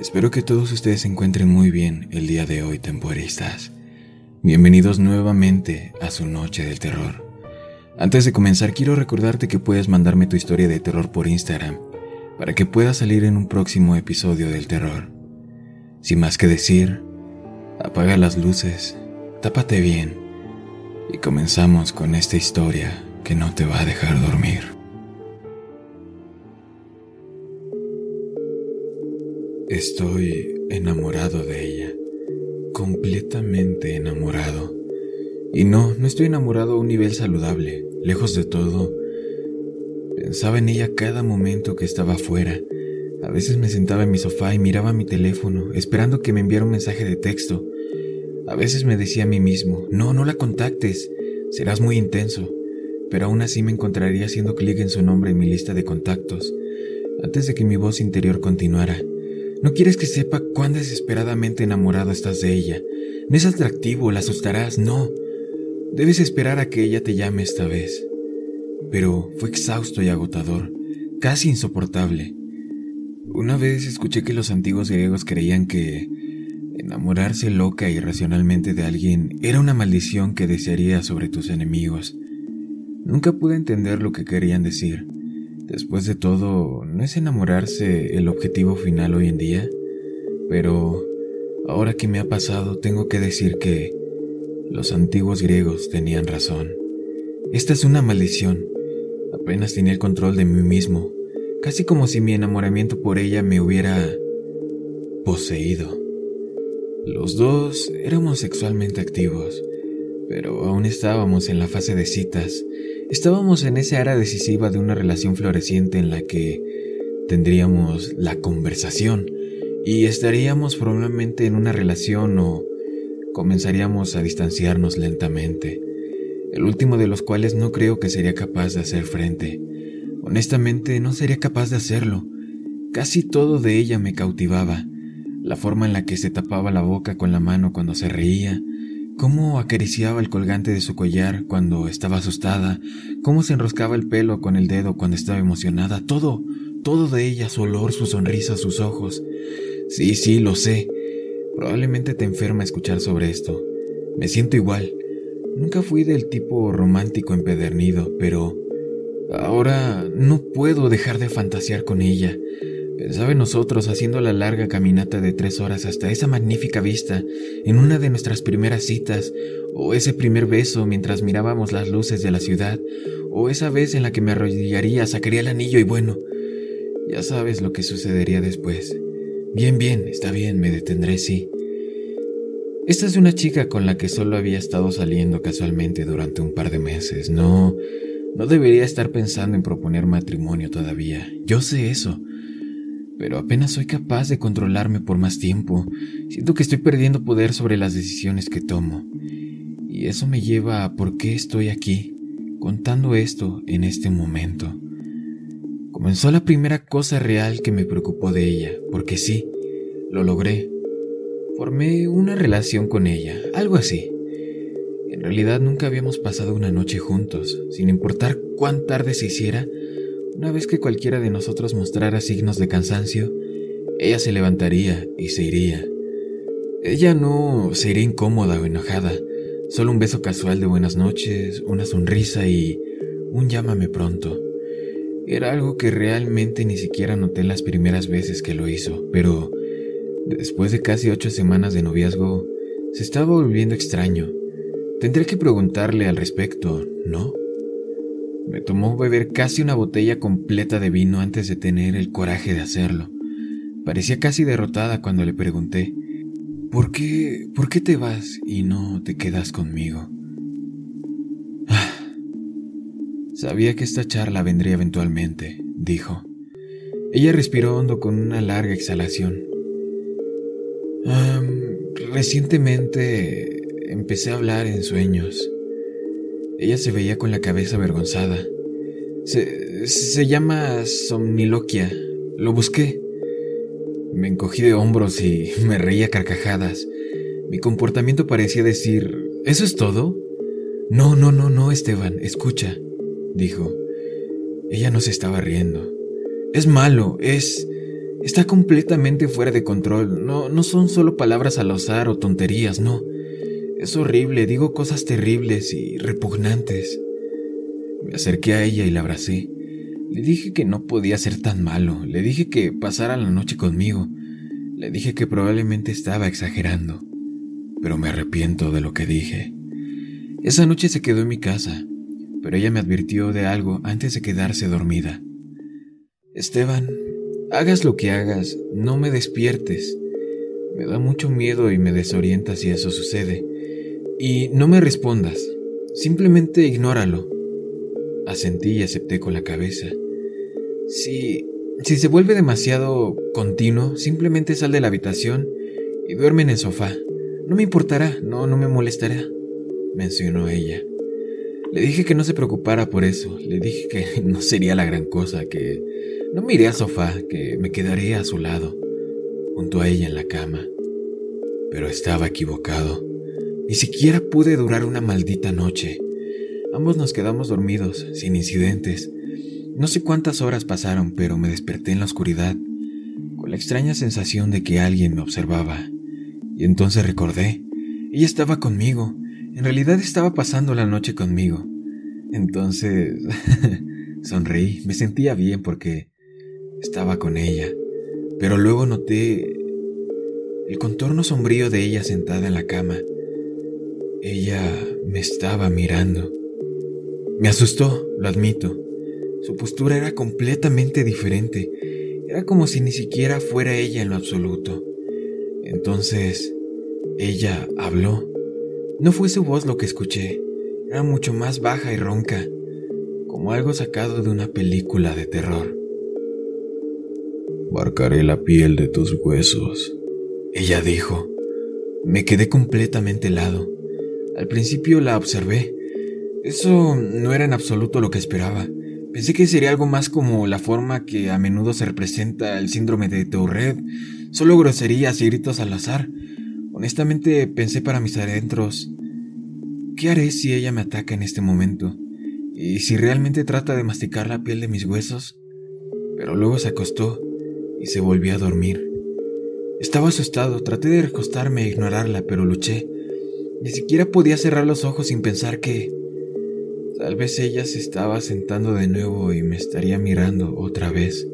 Espero que todos ustedes se encuentren muy bien el día de hoy, temporistas. Bienvenidos nuevamente a su noche del terror. Antes de comenzar, quiero recordarte que puedes mandarme tu historia de terror por Instagram para que pueda salir en un próximo episodio del terror. Sin más que decir, apaga las luces, tápate bien y comenzamos con esta historia que no te va a dejar dormir. Estoy enamorado de ella, completamente enamorado. Y no, no estoy enamorado a un nivel saludable, lejos de todo. Pensaba en ella cada momento que estaba afuera. A veces me sentaba en mi sofá y miraba mi teléfono, esperando que me enviara un mensaje de texto. A veces me decía a mí mismo, no, no la contactes, serás muy intenso. Pero aún así me encontraría haciendo clic en su nombre en mi lista de contactos, antes de que mi voz interior continuara. No quieres que sepa cuán desesperadamente enamorado estás de ella. No es atractivo, la asustarás, no. Debes esperar a que ella te llame esta vez. Pero fue exhausto y agotador, casi insoportable. Una vez escuché que los antiguos griegos creían que enamorarse loca y irracionalmente de alguien era una maldición que desearía sobre tus enemigos. Nunca pude entender lo que querían decir. Después de todo, ¿no es enamorarse el objetivo final hoy en día? Pero ahora que me ha pasado, tengo que decir que los antiguos griegos tenían razón. Esta es una maldición. Apenas tenía el control de mí mismo, casi como si mi enamoramiento por ella me hubiera poseído. Los dos éramos sexualmente activos, pero aún estábamos en la fase de citas Estábamos en esa era decisiva de una relación floreciente en la que tendríamos la conversación y estaríamos probablemente en una relación o comenzaríamos a distanciarnos lentamente, el último de los cuales no creo que sería capaz de hacer frente. Honestamente, no sería capaz de hacerlo. Casi todo de ella me cautivaba, la forma en la que se tapaba la boca con la mano cuando se reía, cómo acariciaba el colgante de su collar cuando estaba asustada, cómo se enroscaba el pelo con el dedo cuando estaba emocionada, todo, todo de ella, su olor, su sonrisa, sus ojos. Sí, sí, lo sé. Probablemente te enferma escuchar sobre esto. Me siento igual. Nunca fui del tipo romántico empedernido, pero ahora no puedo dejar de fantasear con ella. Pensaba en nosotros haciendo la larga caminata de tres horas hasta esa magnífica vista, en una de nuestras primeras citas, o ese primer beso mientras mirábamos las luces de la ciudad, o esa vez en la que me arrodillaría, sacaría el anillo y bueno, ya sabes lo que sucedería después. Bien, bien, está bien, me detendré, sí. Esta es una chica con la que solo había estado saliendo casualmente durante un par de meses. No, no debería estar pensando en proponer matrimonio todavía. Yo sé eso pero apenas soy capaz de controlarme por más tiempo. Siento que estoy perdiendo poder sobre las decisiones que tomo. Y eso me lleva a por qué estoy aquí, contando esto en este momento. Comenzó la primera cosa real que me preocupó de ella, porque sí, lo logré. Formé una relación con ella, algo así. En realidad nunca habíamos pasado una noche juntos, sin importar cuán tarde se hiciera, una vez que cualquiera de nosotros mostrara signos de cansancio, ella se levantaría y se iría. Ella no se iría incómoda o enojada, solo un beso casual de buenas noches, una sonrisa y un llámame pronto. Era algo que realmente ni siquiera noté las primeras veces que lo hizo, pero después de casi ocho semanas de noviazgo, se estaba volviendo extraño. Tendré que preguntarle al respecto, ¿no? Me tomó beber casi una botella completa de vino antes de tener el coraje de hacerlo. Parecía casi derrotada cuando le pregunté, ¿por qué, por qué te vas y no te quedas conmigo? Ah, sabía que esta charla vendría eventualmente, dijo. Ella respiró hondo con una larga exhalación. recientemente empecé a hablar en sueños. Ella se veía con la cabeza avergonzada. Se, se llama somniloquia. Lo busqué. Me encogí de hombros y me reía carcajadas. Mi comportamiento parecía decir, ¿eso es todo? No, no, no, no, Esteban, escucha, dijo. Ella no se estaba riendo. Es malo, es... Está completamente fuera de control. No, no son solo palabras al azar o tonterías, no. Es horrible, digo cosas terribles y repugnantes. Me acerqué a ella y la abracé. Le dije que no podía ser tan malo. Le dije que pasara la noche conmigo. Le dije que probablemente estaba exagerando. Pero me arrepiento de lo que dije. Esa noche se quedó en mi casa, pero ella me advirtió de algo antes de quedarse dormida. Esteban, hagas lo que hagas, no me despiertes. Me da mucho miedo y me desorienta si eso sucede. Y no me respondas, simplemente ignóralo. Asentí y acepté con la cabeza. Si, si se vuelve demasiado continuo, simplemente sal de la habitación y duerme en el sofá. No me importará, no, no me molestará, mencionó ella. Le dije que no se preocupara por eso, le dije que no sería la gran cosa, que no me iré al sofá, que me quedaría a su lado, junto a ella en la cama. Pero estaba equivocado. Ni siquiera pude durar una maldita noche. Ambos nos quedamos dormidos, sin incidentes. No sé cuántas horas pasaron, pero me desperté en la oscuridad, con la extraña sensación de que alguien me observaba. Y entonces recordé, ella estaba conmigo, en realidad estaba pasando la noche conmigo. Entonces sonreí, me sentía bien porque estaba con ella, pero luego noté el contorno sombrío de ella sentada en la cama. Ella me estaba mirando. Me asustó, lo admito. Su postura era completamente diferente. Era como si ni siquiera fuera ella en lo absoluto. Entonces, ella habló. No fue su voz lo que escuché. Era mucho más baja y ronca, como algo sacado de una película de terror. Marcaré la piel de tus huesos. Ella dijo. Me quedé completamente helado. Al principio la observé. Eso no era en absoluto lo que esperaba. Pensé que sería algo más como la forma que a menudo se representa el síndrome de Tourette, solo groserías y gritos al azar. Honestamente pensé para mis adentros, ¿qué haré si ella me ataca en este momento? ¿Y si realmente trata de masticar la piel de mis huesos? Pero luego se acostó y se volvió a dormir. Estaba asustado, traté de recostarme e ignorarla, pero luché. Ni siquiera podía cerrar los ojos sin pensar que tal vez ella se estaba sentando de nuevo y me estaría mirando otra vez.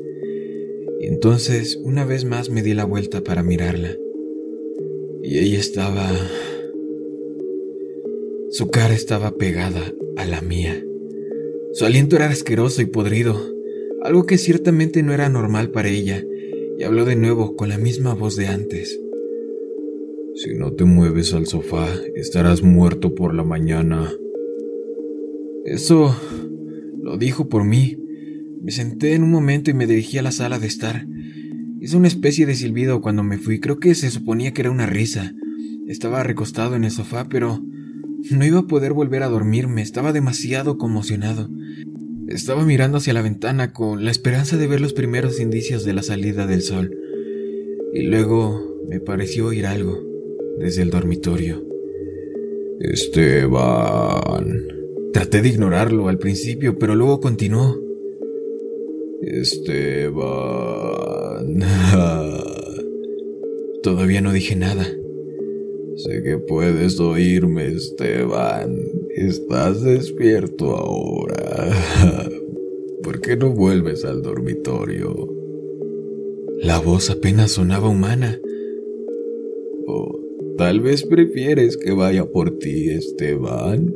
Y entonces, una vez más me di la vuelta para mirarla. Y ella estaba... Su cara estaba pegada a la mía. Su aliento era asqueroso y podrido, algo que ciertamente no era normal para ella, y habló de nuevo con la misma voz de antes. Si no te mueves al sofá, estarás muerto por la mañana. Eso lo dijo por mí. Me senté en un momento y me dirigí a la sala de estar. Hizo una especie de silbido cuando me fui. Creo que se suponía que era una risa. Estaba recostado en el sofá, pero no iba a poder volver a dormirme. Estaba demasiado conmocionado. Estaba mirando hacia la ventana con la esperanza de ver los primeros indicios de la salida del sol. Y luego me pareció oír algo desde el dormitorio. Esteban. Traté de ignorarlo al principio, pero luego continuó. Esteban. Todavía no dije nada. Sé que puedes oírme, Esteban. Estás despierto ahora. ¿Por qué no vuelves al dormitorio? La voz apenas sonaba humana. O tal vez prefieres que vaya por ti, Esteban.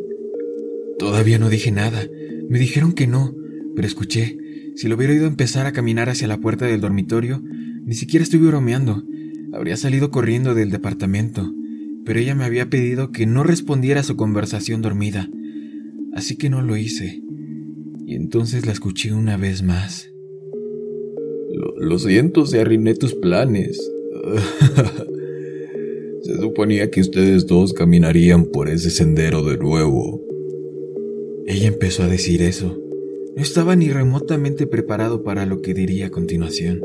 Todavía no dije nada. Me dijeron que no, pero escuché. Si lo hubiera ido a empezar a caminar hacia la puerta del dormitorio, ni siquiera estuve bromeando. Habría salido corriendo del departamento pero ella me había pedido que no respondiera a su conversación dormida, así que no lo hice. Y entonces la escuché una vez más. Lo, siento si arruiné tus planes. Se suponía que ustedes dos caminarían por ese sendero de nuevo. Ella empezó a decir eso. No estaba ni remotamente preparado para lo que diría a continuación.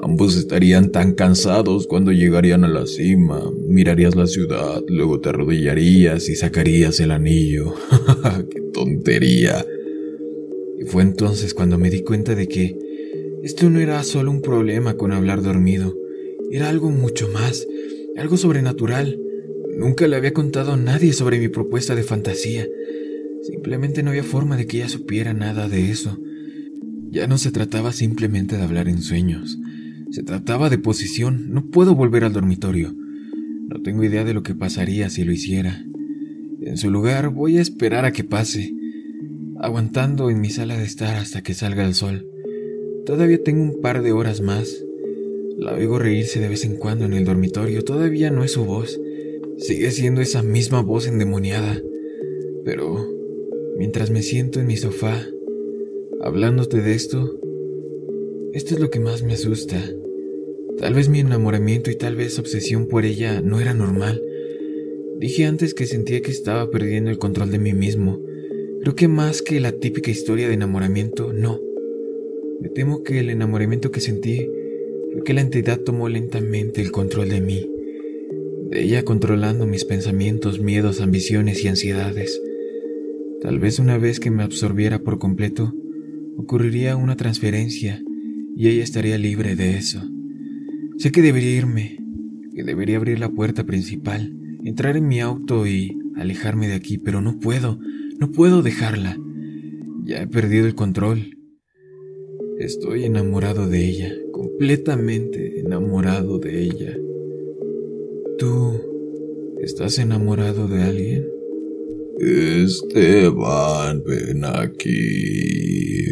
Ambos estarían tan cansados cuando llegarían a la cima. Mirarías la ciudad, luego te arrodillarías y sacarías el anillo. ¡Qué tontería! Y fue entonces cuando me di cuenta de que esto no era solo un problema con hablar dormido, era algo mucho más, algo sobrenatural. Nunca le había contado a nadie sobre mi propuesta de fantasía. Simplemente no había forma de que ella supiera nada de eso. Ya no se trataba simplemente de hablar en sueños. Se trataba de posición. No puedo volver al dormitorio. No tengo idea de lo que pasaría si lo hiciera. En su lugar voy a esperar a que pase, aguantando en mi sala de estar hasta que salga el sol. Todavía tengo un par de horas más. La oigo reírse de vez en cuando en el dormitorio. Todavía no es su voz. Sigue siendo esa misma voz endemoniada. Pero mientras me siento en mi sofá, hablándote de esto, esto es lo que más me asusta. Tal vez mi enamoramiento y tal vez obsesión por ella no era normal. Dije antes que sentía que estaba perdiendo el control de mí mismo. Creo que más que la típica historia de enamoramiento, no. Me temo que el enamoramiento que sentí fue que la entidad tomó lentamente el control de mí, de ella controlando mis pensamientos, miedos, ambiciones y ansiedades. Tal vez una vez que me absorbiera por completo, ocurriría una transferencia y ella estaría libre de eso. Sé que debería irme, que debería abrir la puerta principal, entrar en mi auto y alejarme de aquí, pero no puedo, no puedo dejarla. Ya he perdido el control. Estoy enamorado de ella, completamente enamorado de ella. ¿Tú estás enamorado de alguien? Esteban, ven aquí.